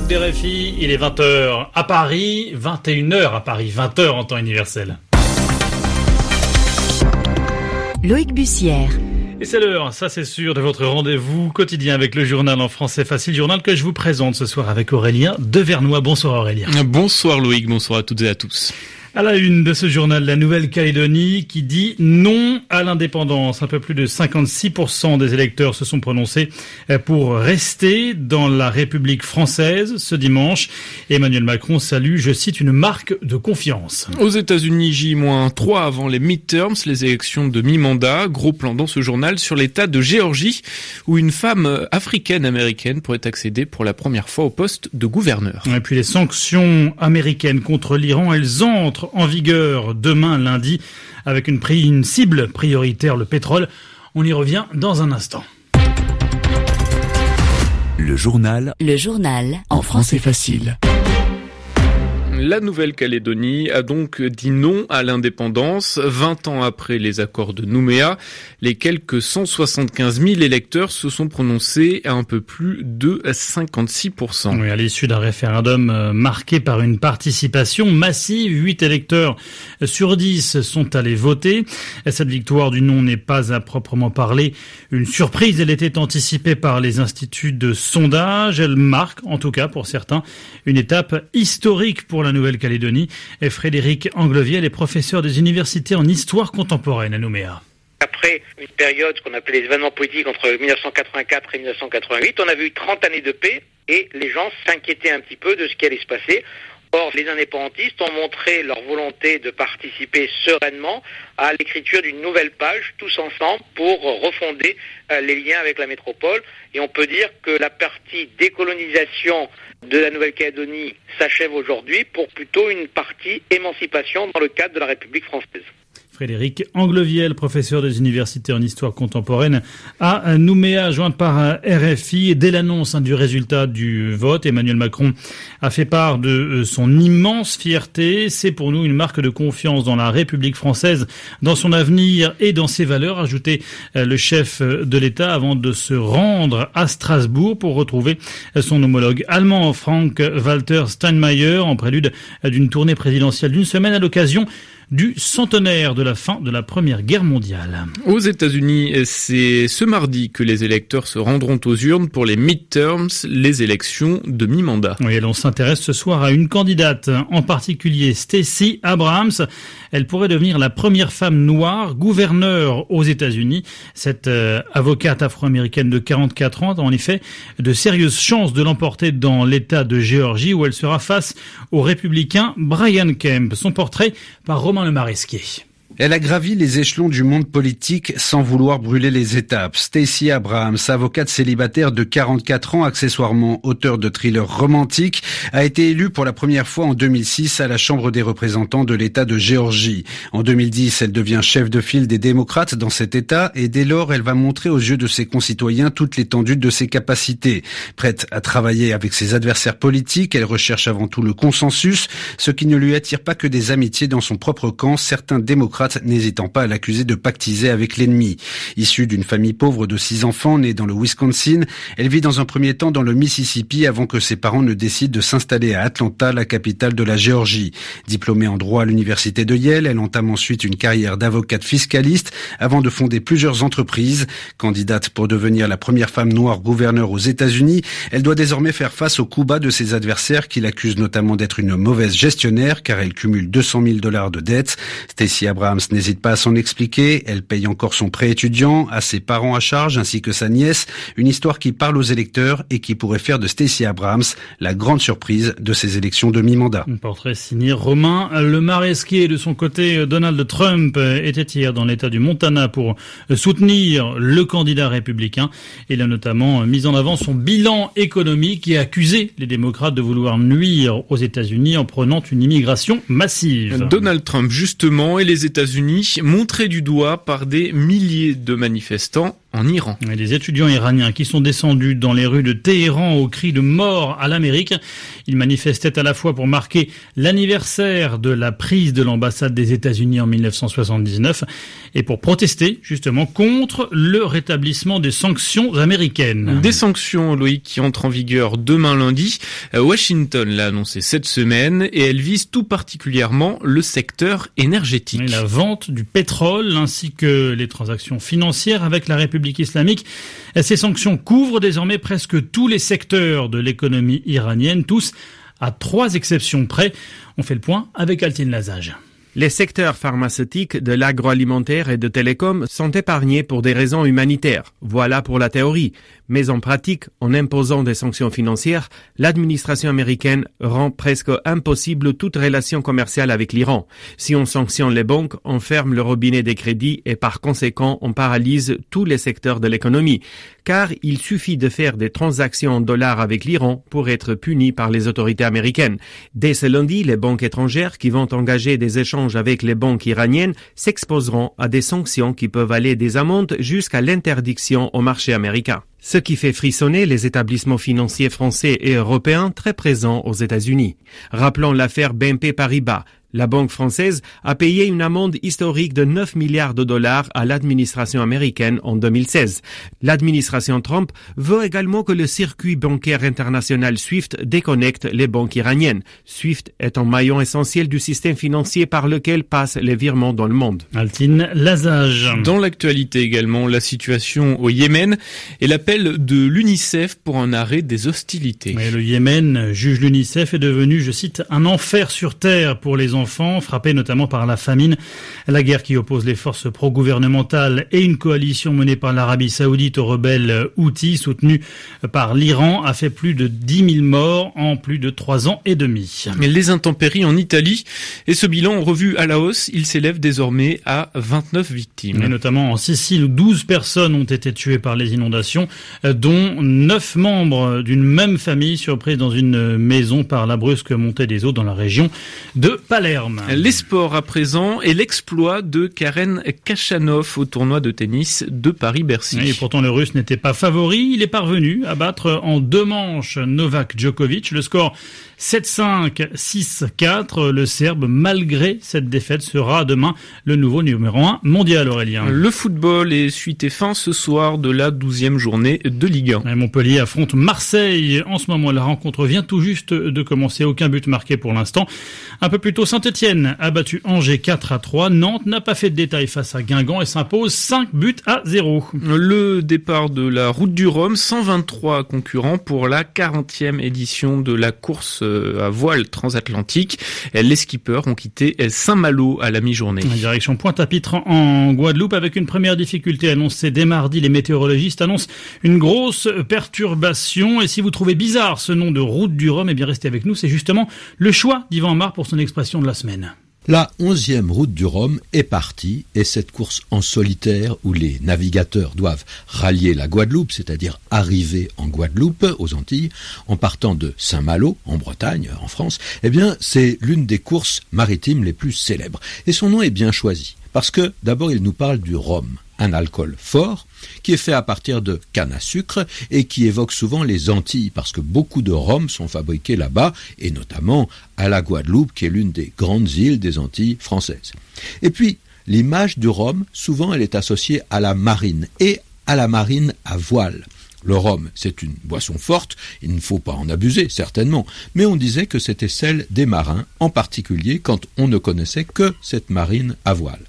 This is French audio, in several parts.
l'écoute des RFI, il est 20h à Paris, 21h à Paris, 20h en temps universel. Loïc Bussière. Et c'est l'heure, ça c'est sûr, de votre rendez-vous quotidien avec le journal en français facile, journal que je vous présente ce soir avec Aurélien Devernois. Bonsoir Aurélien. Bonsoir Loïc, bonsoir à toutes et à tous. À la une de ce journal, la Nouvelle-Calédonie qui dit non à l'indépendance. Un peu plus de 56% des électeurs se sont prononcés euh, pour rester dans la République française ce dimanche. Emmanuel Macron salue, je cite, une marque de confiance. Aux États-Unis, J-3 avant les midterms, les élections de mi-mandat. Gros plan dans ce journal sur l'état de Géorgie où une femme africaine-américaine pourrait accéder pour la première fois au poste de gouverneur. Et puis les sanctions américaines contre l'Iran, elles entrent en vigueur demain lundi avec une, une cible prioritaire, le pétrole. On y revient dans un instant. Le journal. Le journal. En français facile. La Nouvelle-Calédonie a donc dit non à l'indépendance 20 ans après les accords de Nouméa. Les quelques 175 000 électeurs se sont prononcés à un peu plus de 56%. Oui, à l'issue d'un référendum euh, marqué par une participation massive, 8 électeurs sur 10 sont allés voter. Cette victoire du non n'est pas à proprement parler une surprise. Elle était anticipée par les instituts de sondage. Elle marque, en tout cas pour certains, une étape historique pour la Nouvelle-Calédonie. Et Frédéric Angleviel est professeur des universités en histoire contemporaine à Nouméa après une période qu'on appelait les événements politiques entre 1984 et 1988, on avait eu 30 années de paix et les gens s'inquiétaient un petit peu de ce qui allait se passer. Or, les indépendantistes ont montré leur volonté de participer sereinement à l'écriture d'une nouvelle page, tous ensemble, pour refonder euh, les liens avec la métropole. Et on peut dire que la partie décolonisation de la Nouvelle-Calédonie s'achève aujourd'hui pour plutôt une partie émancipation dans le cadre de la République française. Frédéric Angleviel, professeur des universités en histoire contemporaine à Nouméa, par RFI. Dès l'annonce hein, du résultat du vote, Emmanuel Macron a fait part de euh, son immense fierté. C'est pour nous une marque de confiance dans la République française, dans son avenir et dans ses valeurs, ajouté euh, le chef de l'État avant de se rendre à Strasbourg pour retrouver euh, son homologue allemand Frank Walter Steinmeier en prélude d'une tournée présidentielle d'une semaine à l'occasion du centenaire de la fin de la Première Guerre mondiale. Aux États-Unis, c'est ce mardi que les électeurs se rendront aux urnes pour les midterms, les élections de mi-mandat. Oui, et l'on s'intéresse ce soir à une candidate, en particulier Stacey Abrams. Elle pourrait devenir la première femme noire gouverneure aux États-Unis. Cette euh, avocate afro-américaine de 44 ans a en effet de sérieuses chances de l'emporter dans l'État de Géorgie où elle sera face au républicain Brian Kemp. Son portrait par Romain Le Maresquier. Elle a gravi les échelons du monde politique sans vouloir brûler les étapes. Stacey Abrams, avocate célibataire de 44 ans, accessoirement auteur de thrillers romantiques, a été élue pour la première fois en 2006 à la Chambre des représentants de l'État de Géorgie. En 2010, elle devient chef de file des démocrates dans cet État et dès lors, elle va montrer aux yeux de ses concitoyens toute l'étendue de ses capacités. Prête à travailler avec ses adversaires politiques, elle recherche avant tout le consensus, ce qui ne lui attire pas que des amitiés dans son propre camp, certains démocrates n'hésitant pas à l'accuser de pactiser avec l'ennemi. Issue d'une famille pauvre de six enfants née dans le Wisconsin, elle vit dans un premier temps dans le Mississippi avant que ses parents ne décident de s'installer à Atlanta, la capitale de la Géorgie. Diplômée en droit à l'université de Yale, elle entame ensuite une carrière d'avocate fiscaliste avant de fonder plusieurs entreprises. Candidate pour devenir la première femme noire gouverneure aux États-Unis, elle doit désormais faire face au coup bas de ses adversaires qui l'accusent notamment d'être une mauvaise gestionnaire car elle cumule 200 000 dollars de dettes. N'hésite pas à s'en expliquer. Elle paye encore son prêt étudiant, à ses parents à charge ainsi que sa nièce. Une histoire qui parle aux électeurs et qui pourrait faire de Stacey Abrams la grande surprise de ces élections de mi-mandat. Un portrait signé Romain Le Maresquier. De son côté, Donald Trump était hier dans l'État du Montana pour soutenir le candidat républicain. Il a notamment mis en avant son bilan économique et accusé les démocrates de vouloir nuire aux États-Unis en prenant une immigration massive. Donald Trump, justement, et les États-Unis États-Unis, montré du doigt par des milliers de manifestants en Iran. les étudiants iraniens qui sont descendus dans les rues de Téhéran au cri de mort à l'Amérique, ils manifestaient à la fois pour marquer l'anniversaire de la prise de l'ambassade des États-Unis en 1979 et pour protester justement contre le rétablissement des sanctions américaines. Des sanctions, Loïc, qui entrent en vigueur demain lundi. Washington l'a annoncé cette semaine et elle vise tout particulièrement le secteur énergétique. la vente du pétrole ainsi que les transactions financières avec la République islamique. Ces sanctions couvrent désormais presque tous les secteurs de l'économie iranienne, tous à trois exceptions près. On fait le point avec Altine Lazage. Les secteurs pharmaceutiques, de l'agroalimentaire et de télécom sont épargnés pour des raisons humanitaires. Voilà pour la théorie. Mais en pratique, en imposant des sanctions financières, l'administration américaine rend presque impossible toute relation commerciale avec l'Iran. Si on sanctionne les banques, on ferme le robinet des crédits et par conséquent, on paralyse tous les secteurs de l'économie. Car il suffit de faire des transactions en dollars avec l'Iran pour être puni par les autorités américaines. Dès ce lundi, les banques étrangères qui vont engager des échanges avec les banques iraniennes s'exposeront à des sanctions qui peuvent aller des amendes jusqu'à l'interdiction au marché américain ce qui fait frissonner les établissements financiers français et européens très présents aux États-Unis. Rappelons l'affaire BNP Paribas, la banque française a payé une amende historique de 9 milliards de dollars à l'administration américaine en 2016. L'administration Trump veut également que le circuit bancaire international SWIFT déconnecte les banques iraniennes. SWIFT est un maillon essentiel du système financier par lequel passent les virements dans le monde. Altine Lazage. Dans l'actualité également, la situation au Yémen et l'appel de l'UNICEF pour un arrêt des hostilités. le Yémen, juge l'UNICEF, est devenu, je cite, un enfer sur terre pour les enfants, frappés notamment par la famine. La guerre qui oppose les forces pro-gouvernementales et une coalition menée par l'Arabie saoudite aux rebelles Houthis soutenus par l'Iran a fait plus de 10 000 morts en plus de trois ans et demi. Les intempéries en Italie et ce bilan revu à la hausse, il s'élève désormais à 29 victimes. Et notamment en Sicile où 12 personnes ont été tuées par les inondations, dont 9 membres d'une même famille surprise dans une maison par la brusque montée des eaux dans la région de Palerme. Les sports à présent et l'exploit de Karen Kachanov au tournoi de tennis de Paris-Bercy. Et pourtant le russe n'était pas favori, il est parvenu à battre en deux manches Novak Djokovic. Le score 7-5, 6-4. Le Serbe, malgré cette défaite, sera demain le nouveau numéro 1 mondial, Aurélien. Le football est suite et fin ce soir de la 12e journée de Ligue 1. Montpellier affronte Marseille. En ce moment, la rencontre vient tout juste de commencer. Aucun but marqué pour l'instant. Un peu plus tôt, Saint-Etienne a battu Angers 4 à 3. Nantes n'a pas fait de détails face à Guingamp et s'impose 5 buts à 0. Le départ de la route du Rhum, 123 concurrents pour la 40e édition de la course euh, à voile transatlantique. Les skippers ont quitté Saint-Malo à la mi-journée. Direction Pointe-à-Pitre en Guadeloupe avec une première difficulté annoncée dès mardi. Les météorologistes annoncent une grosse perturbation. Et si vous trouvez bizarre ce nom de route du Rhum, eh bien restez avec nous. C'est justement le choix d'Yvan Mar pour son expression de la La onzième route du Rhum est partie et cette course en solitaire où les navigateurs doivent rallier la Guadeloupe, c'est-à-dire arriver en Guadeloupe, aux Antilles, en partant de Saint-Malo, en Bretagne, en France, eh bien, c'est l'une des courses maritimes les plus célèbres. Et son nom est bien choisi. Parce que, d'abord, il nous parle du rhum, un alcool fort, qui est fait à partir de canne à sucre et qui évoque souvent les Antilles parce que beaucoup de rhum sont fabriqués là-bas et notamment à la Guadeloupe qui est l'une des grandes îles des Antilles françaises. Et puis l'image du rhum, souvent elle est associée à la marine et à la marine à voile. Le rhum, c'est une boisson forte, il ne faut pas en abuser, certainement, mais on disait que c'était celle des marins, en particulier quand on ne connaissait que cette marine à voile.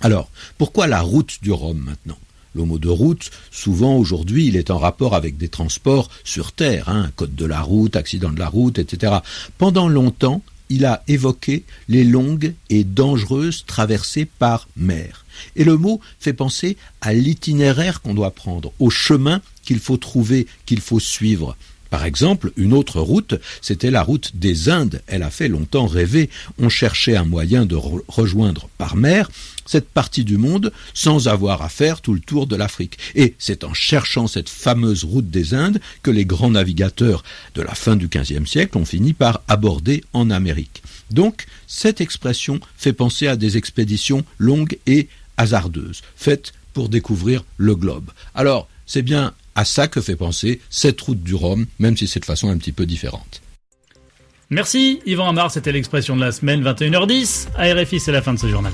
Alors, pourquoi la route du rhum maintenant? Le mot de route, souvent aujourd'hui, il est en rapport avec des transports sur terre, hein, code de la route, accident de la route, etc. Pendant longtemps, il a évoqué les longues et dangereuses traversées par mer. Et le mot fait penser à l'itinéraire qu'on doit prendre, au chemin qu'il faut trouver, qu'il faut suivre. Par exemple, une autre route, c'était la route des Indes. Elle a fait longtemps rêver. On cherchait un moyen de rejoindre par mer cette partie du monde sans avoir à faire tout le tour de l'Afrique. Et c'est en cherchant cette fameuse route des Indes que les grands navigateurs de la fin du XVe siècle ont fini par aborder en Amérique. Donc, cette expression fait penser à des expéditions longues et hasardeuses, faites pour découvrir le globe. Alors, c'est bien à ça que fait penser cette route du Rhum, même si c'est de façon un petit peu différente. Merci Yvan Amar, c'était l'expression de la semaine 21h10. À RFI, c'est la fin de ce journal.